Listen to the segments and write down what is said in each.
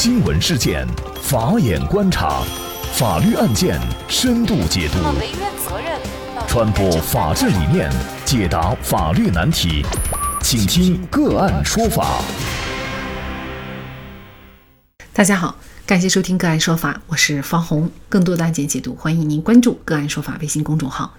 新闻事件，法眼观察，法律案件深度解读，传播法治理念，解答法律难题，请听个案说法。大家好，感谢收听个案说法，我是方红。更多的案件解读，欢迎您关注个案说法微信公众号。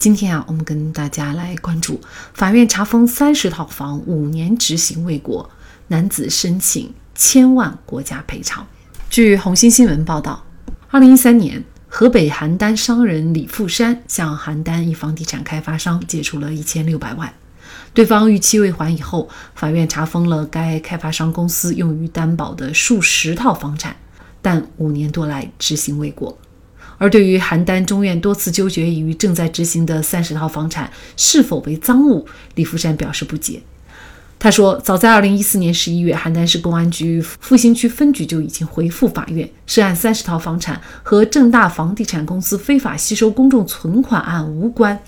今天啊，我们跟大家来关注法院查封三十套房，五年执行未果，男子申请。千万国家赔偿。据红星新闻报道，二零一三年，河北邯郸商人李富山向邯郸一房地产开发商借出了一千六百万，对方逾期未还以后，法院查封了该开发商公司用于担保的数十套房产，但五年多来执行未果。而对于邯郸中院多次纠结于正在执行的三十套房产是否为赃物，李富山表示不解。他说，早在二零一四年十一月，邯郸市公安局复兴区分局就已经回复法院，涉案三十套房产和正大房地产公司非法吸收公众存款案无关。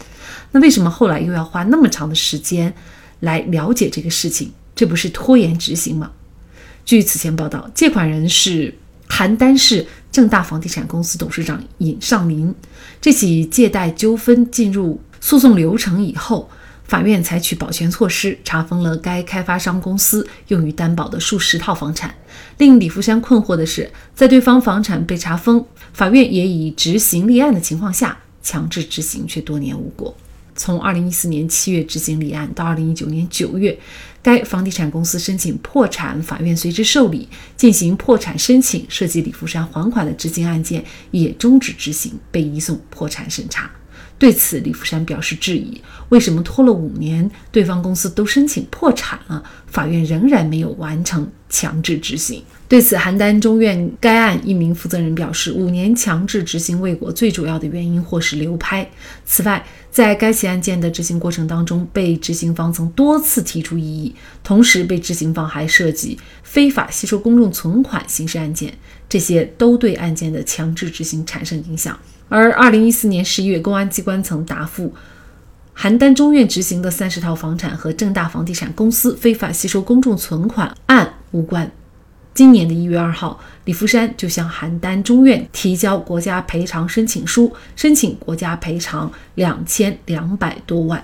那为什么后来又要花那么长的时间来了解这个事情？这不是拖延执行吗？据此前报道，借款人是邯郸市正大房地产公司董事长尹尚林。这起借贷纠纷进入诉讼流程以后。法院采取保全措施，查封了该开发商公司用于担保的数十套房产。令李福山困惑的是，在对方房产被查封，法院也已执行立案的情况下，强制执行却多年无果。从2014年7月执行立案到2019年9月，该房地产公司申请破产，法院随之受理，进行破产申请，涉及李福山还款的执行案件也终止执行，被移送破产审查。对此，李福山表示质疑：为什么拖了五年，对方公司都申请破产了，法院仍然没有完成强制执行？对此，邯郸中院该案一名负责人表示，五年强制执行未果，最主要的原因或是流拍。此外，在该起案件的执行过程当中，被执行方曾多次提出异议，同时被执行方还涉及非法吸收公众存款刑事案件，这些都对案件的强制执行产生影响。而二零一四年十一月，公安机关曾答复，邯郸中院执行的三十套房产和正大房地产公司非法吸收公众存款案无关。今年的一月二号，李福山就向邯郸中院提交国家赔偿申请书，申请国家赔偿两千两百多万。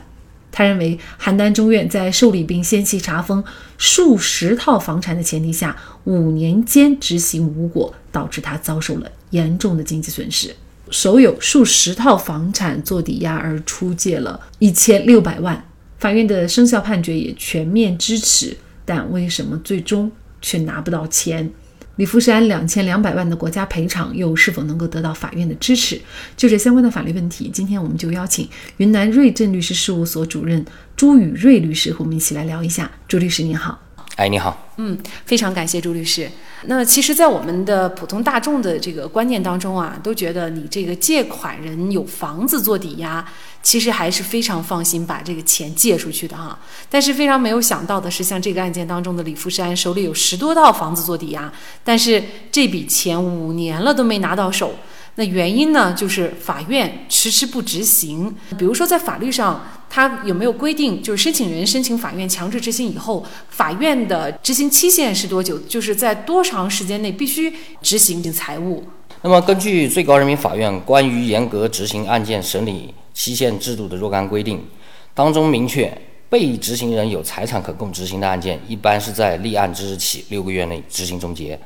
他认为，邯郸中院在受理并先期查封数十套房产的前提下，五年间执行无果，导致他遭受了严重的经济损失。手有数十套房产做抵押而出借了一千六百万，法院的生效判决也全面支持，但为什么最终却拿不到钱？李福山两千两百万的国家赔偿又是否能够得到法院的支持？就这相关的法律问题，今天我们就邀请云南瑞正律师事务所主任朱宇瑞律师和我们一起来聊一下。朱律师您好。哎，你好。嗯，非常感谢朱律师。那其实，在我们的普通大众的这个观念当中啊，都觉得你这个借款人有房子做抵押，其实还是非常放心把这个钱借出去的哈。但是非常没有想到的是，像这个案件当中的李富山手里有十多套房子做抵押，但是这笔钱五年了都没拿到手。那原因呢，就是法院迟迟不执行。比如说，在法律上，它有没有规定，就是申请人申请法院强制执行以后，法院的执行期限是多久？就是在多长时间内必须执行财物？那么，根据最高人民法院关于严格执行案件审理期限制度的若干规定，当中明确，被执行人有财产可供执行的案件，一般是在立案之日起六个月内执行终结。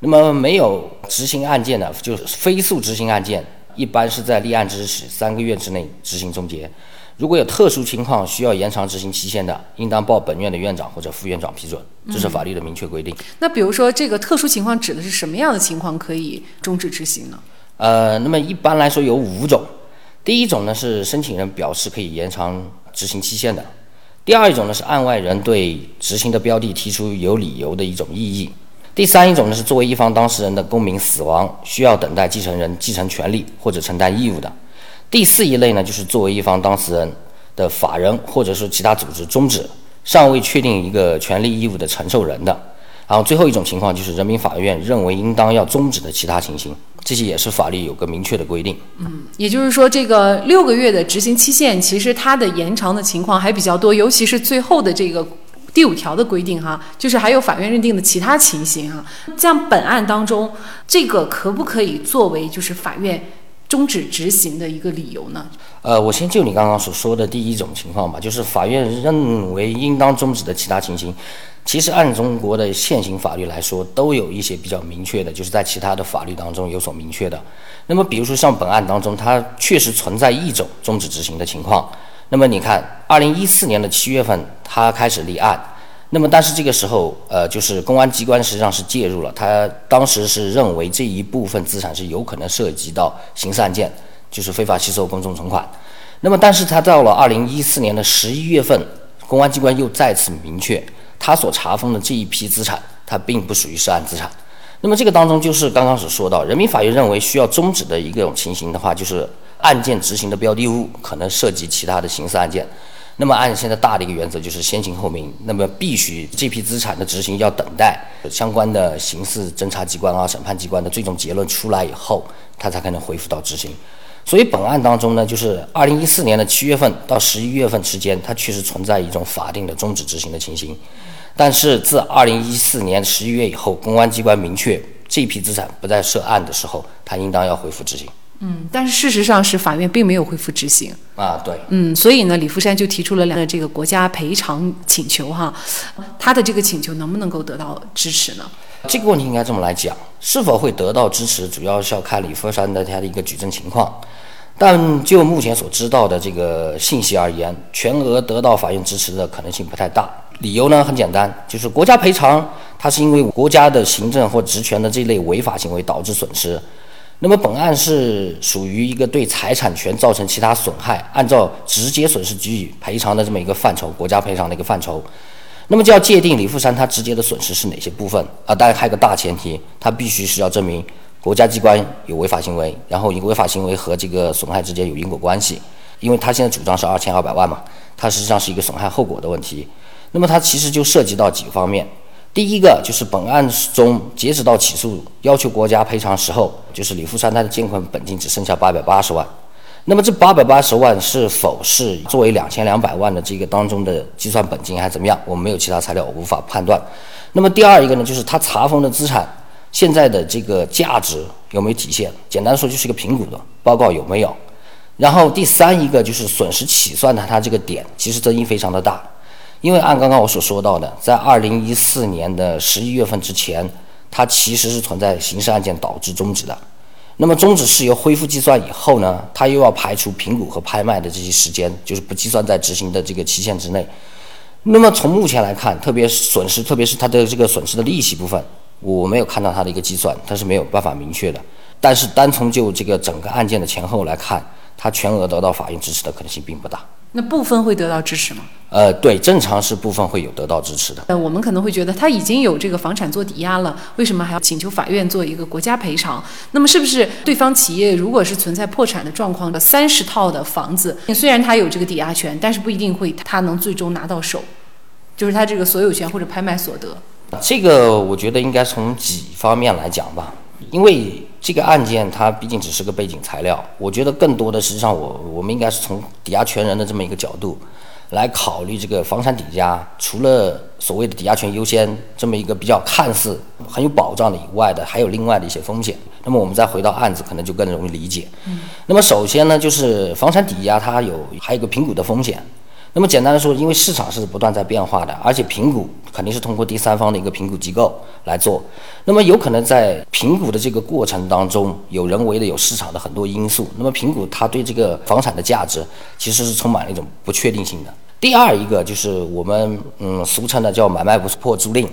那么没有执行案件的，就是非诉执行案件，一般是在立案之日起三个月之内执行终结。如果有特殊情况需要延长执行期限的，应当报本院的院长或者副院长批准，这是法律的明确规定。那比如说这个特殊情况指的是什么样的情况可以终止执行呢？呃，那么一般来说有五种。第一种呢是申请人表示可以延长执行期限的；第二一种呢是案外人对执行的标的提出有理由的一种异议。第三一种呢是作为一方当事人的公民死亡，需要等待继承人继承权利或者承担义务的。第四一类呢就是作为一方当事人的法人或者是其他组织终止，尚未确定一个权利义务的承受人的。然后最后一种情况就是人民法院认为应当要终止的其他情形，这些也是法律有个明确的规定。嗯，也就是说这个六个月的执行期限，其实它的延长的情况还比较多，尤其是最后的这个。第五条的规定哈，就是还有法院认定的其他情形哈，像本案当中，这个可不可以作为就是法院终止执行的一个理由呢？呃，我先就你刚刚所说的第一种情况吧，就是法院认为应当终止的其他情形，其实按中国的现行法律来说，都有一些比较明确的，就是在其他的法律当中有所明确的。那么，比如说像本案当中，它确实存在一种终止执行的情况。那么你看，二零一四年的七月份，他开始立案。那么，但是这个时候，呃，就是公安机关实际上是介入了。他当时是认为这一部分资产是有可能涉及到刑事案件，就是非法吸收公众存款。那么，但是他到了二零一四年的十一月份，公安机关又再次明确，他所查封的这一批资产，它并不属于涉案资产。那么，这个当中就是刚刚所说到，人民法院认为需要终止的一个情形的话，就是。案件执行的标的物可能涉及其他的刑事案件，那么按现在大的一个原则就是先刑后明，那么必须这批资产的执行要等待相关的刑事侦查机关啊、审判机关的最终结论出来以后，它才可能恢复到执行。所以本案当中呢，就是二零一四年的七月份到十一月份之间，它确实存在一种法定的终止执行的情形，但是自二零一四年十一月以后，公安机关明确这批资产不再涉案的时候，它应当要恢复执行。嗯，但是事实上是法院并没有恢复执行啊，对，嗯，所以呢，李富山就提出了两个这个国家赔偿请求哈，他的这个请求能不能够得到支持呢？这个问题应该这么来讲，是否会得到支持，主要是要看李富山的他的一个举证情况。但就目前所知道的这个信息而言，全额得到法院支持的可能性不太大。理由呢很简单，就是国家赔偿，它是因为国家的行政或职权的这类违法行为导致损失。那么本案是属于一个对财产权造成其他损害，按照直接损失给予赔偿的这么一个范畴，国家赔偿的一个范畴。那么就要界定李富山他直接的损失是哪些部分啊？当然还有个大前提，他必须是要证明国家机关有违法行为，然后一个违法行为和这个损害之间有因果关系。因为他现在主张是二千二百万嘛，他实际上是一个损害后果的问题。那么它其实就涉及到几个方面。第一个就是本案中，截止到起诉要求国家赔偿时候，就是李富山他的借款本金只剩下八百八十万。那么这八百八十万是否是作为两千两百万的这个当中的计算本金还是怎么样？我们没有其他材料，我无法判断。那么第二一个呢，就是他查封的资产现在的这个价值有没有体现？简单说就是一个评估的报告有没有？然后第三一个就是损失起算的它这个点，其实争议非常的大。因为按刚刚我所说到的，在二零一四年的十一月份之前，它其实是存在刑事案件导致终止的。那么终止事由恢复计算以后呢，它又要排除评估和拍卖的这些时间，就是不计算在执行的这个期限之内。那么从目前来看，特别是损失，特别是它的这个损失的利息部分，我没有看到它的一个计算，它是没有办法明确的。但是单从就这个整个案件的前后来看，它全额得到法院支持的可能性并不大。那部分会得到支持吗？呃，对，正常是部分会有得到支持的。呃，我们可能会觉得他已经有这个房产做抵押了，为什么还要请求法院做一个国家赔偿？那么是不是对方企业如果是存在破产的状况的三十套的房子，虽然他有这个抵押权，但是不一定会他能最终拿到手，就是他这个所有权或者拍卖所得。这个我觉得应该从几方面来讲吧，因为。这个案件它毕竟只是个背景材料，我觉得更多的实际上我我们应该是从抵押权人的这么一个角度来考虑这个房产抵押，除了所谓的抵押权优先这么一个比较看似很有保障的以外的，还有另外的一些风险。那么我们再回到案子，可能就更容易理解。嗯。那么首先呢，就是房产抵押它有还有个评估的风险。那么简单的说，因为市场是不断在变化的，而且评估肯定是通过第三方的一个评估机构来做。那么有可能在评估的这个过程当中，有人为的、有市场的很多因素。那么评估它对这个房产的价值其实是充满了一种不确定性的。第二一个就是我们嗯俗称的叫买卖不破租赁。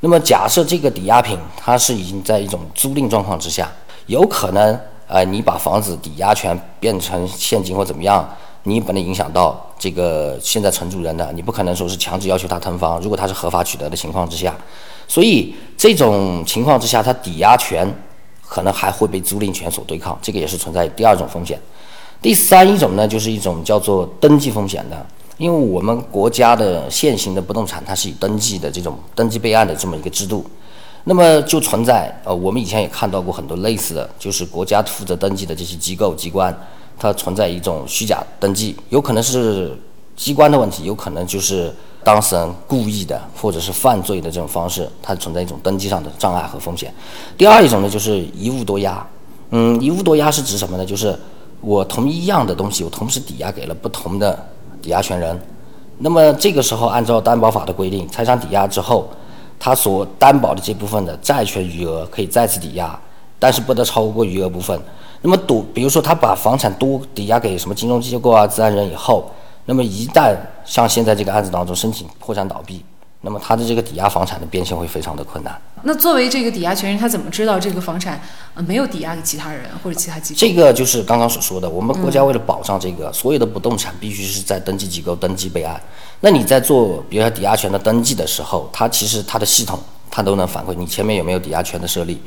那么假设这个抵押品它是已经在一种租赁状况之下，有可能呃你把房子抵押权变成现金或怎么样。你不能影响到这个现在承租人的，你不可能说是强制要求他腾房。如果他是合法取得的情况之下，所以这种情况之下，他抵押权可能还会被租赁权所对抗，这个也是存在第二种风险。第三一种呢，就是一种叫做登记风险的，因为我们国家的现行的不动产它是以登记的这种登记备案的这么一个制度，那么就存在呃，我们以前也看到过很多类似的，就是国家负责登记的这些机构机关。它存在一种虚假登记，有可能是机关的问题，有可能就是当事人故意的或者是犯罪的这种方式，它存在一种登记上的障碍和风险。第二一种呢，就是一物多押。嗯，一物多押是指什么呢？就是我同一样的东西，我同时抵押给了不同的抵押权人。那么这个时候，按照担保法的规定，财产抵押之后，他所担保的这部分的债权余额可以再次抵押，但是不得超过余额部分。那么赌，比如说他把房产多抵押给什么金融机构啊、自然人以后，那么一旦像现在这个案子当中申请破产倒闭。那么他的这个抵押房产的变现会非常的困难。那作为这个抵押权人，他怎么知道这个房产呃没有抵押给其他人或者其他机构？这个就是刚刚所说的，我们国家为了保障这个所有的不动产必须是在登记机构登记备案。那你在做比如说抵押权的登记的时候，它其实它的系统它都能反馈你前面有没有抵押权的设立。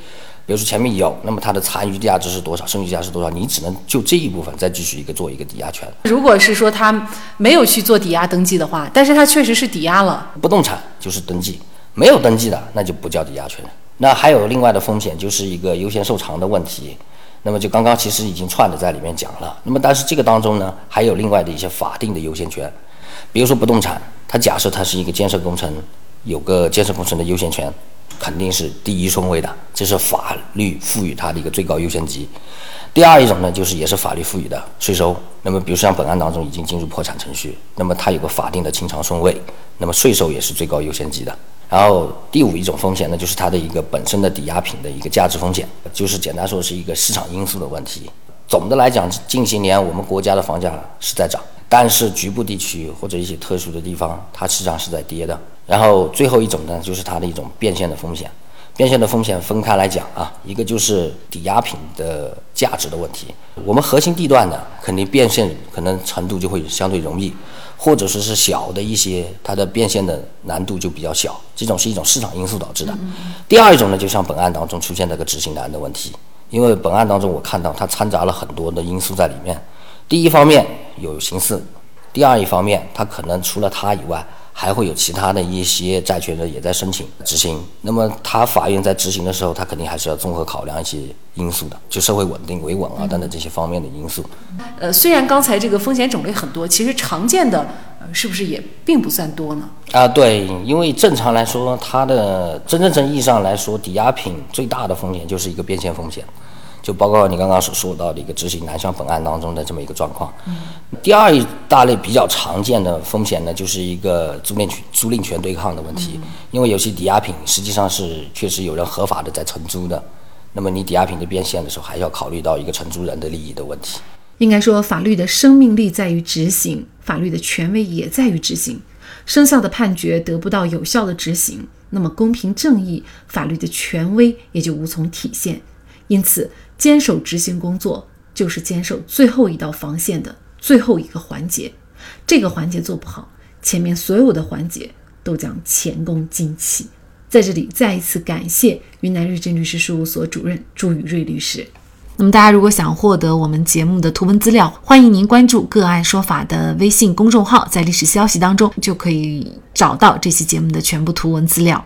比如说前面有，那么它的残余价值是多少，剩余价值是多少，你只能就这一部分再继续一个做一个抵押权。如果是说他没有去做抵押登记的话，但是他确实是抵押了不动产，就是登记；没有登记的，那就不叫抵押权。那还有另外的风险，就是一个优先受偿的问题。那么就刚刚其实已经串的在里面讲了。那么但是这个当中呢，还有另外的一些法定的优先权，比如说不动产，它假设它是一个建设工程，有个建设工程的优先权。肯定是第一顺位的，这是法律赋予它的一个最高优先级。第二一种呢，就是也是法律赋予的税收。那么，比如像本案当中已经进入破产程序，那么它有个法定的清偿顺位，那么税收也是最高优先级的。然后第五一种风险呢，就是它的一个本身的抵押品的一个价值风险，就是简单说是一个市场因素的问题。总的来讲，近些年我们国家的房价是在涨，但是局部地区或者一些特殊的地方，它实际上是在跌的。然后最后一种呢，就是它的一种变现的风险。变现的风险分开来讲啊，一个就是抵押品的价值的问题。我们核心地段呢，肯定变现可能程度就会相对容易，或者说是小的一些，它的变现的难度就比较小。这种是一种市场因素导致的。第二种呢，就像本案当中出现这个执行难的问题，因为本案当中我看到它掺杂了很多的因素在里面。第一方面有刑事，第二一方面它可能除了它以外。还会有其他的一些债权人也在申请执行，那么他法院在执行的时候，他肯定还是要综合考量一些因素的，就社会稳定、维稳啊等等这些方面的因素。呃，虽然刚才这个风险种类很多，其实常见的呃是不是也并不算多呢？啊，对，因为正常来说，它的真正意义上来说，抵押品最大的风险就是一个变现风险。就包括你刚刚所说到的一个执行南向本案当中的这么一个状况。第二一大类比较常见的风险呢，就是一个租赁权租赁权对抗的问题。因为有些抵押品实际上是确实有人合法的在承租的，那么你抵押品的变现的时候，还要考虑到一个承租人的利益的问题。应该说，法律的生命力在于执行，法律的权威也在于执行。生效的判决得不到有效的执行，那么公平正义、法律的权威也就无从体现。因此。坚守执行工作，就是坚守最后一道防线的最后一个环节。这个环节做不好，前面所有的环节都将前功尽弃。在这里，再一次感谢云南瑞正律师事务所主任朱宇瑞律师。那么，大家如果想获得我们节目的图文资料，欢迎您关注“个案说法”的微信公众号，在历史消息当中就可以找到这期节目的全部图文资料。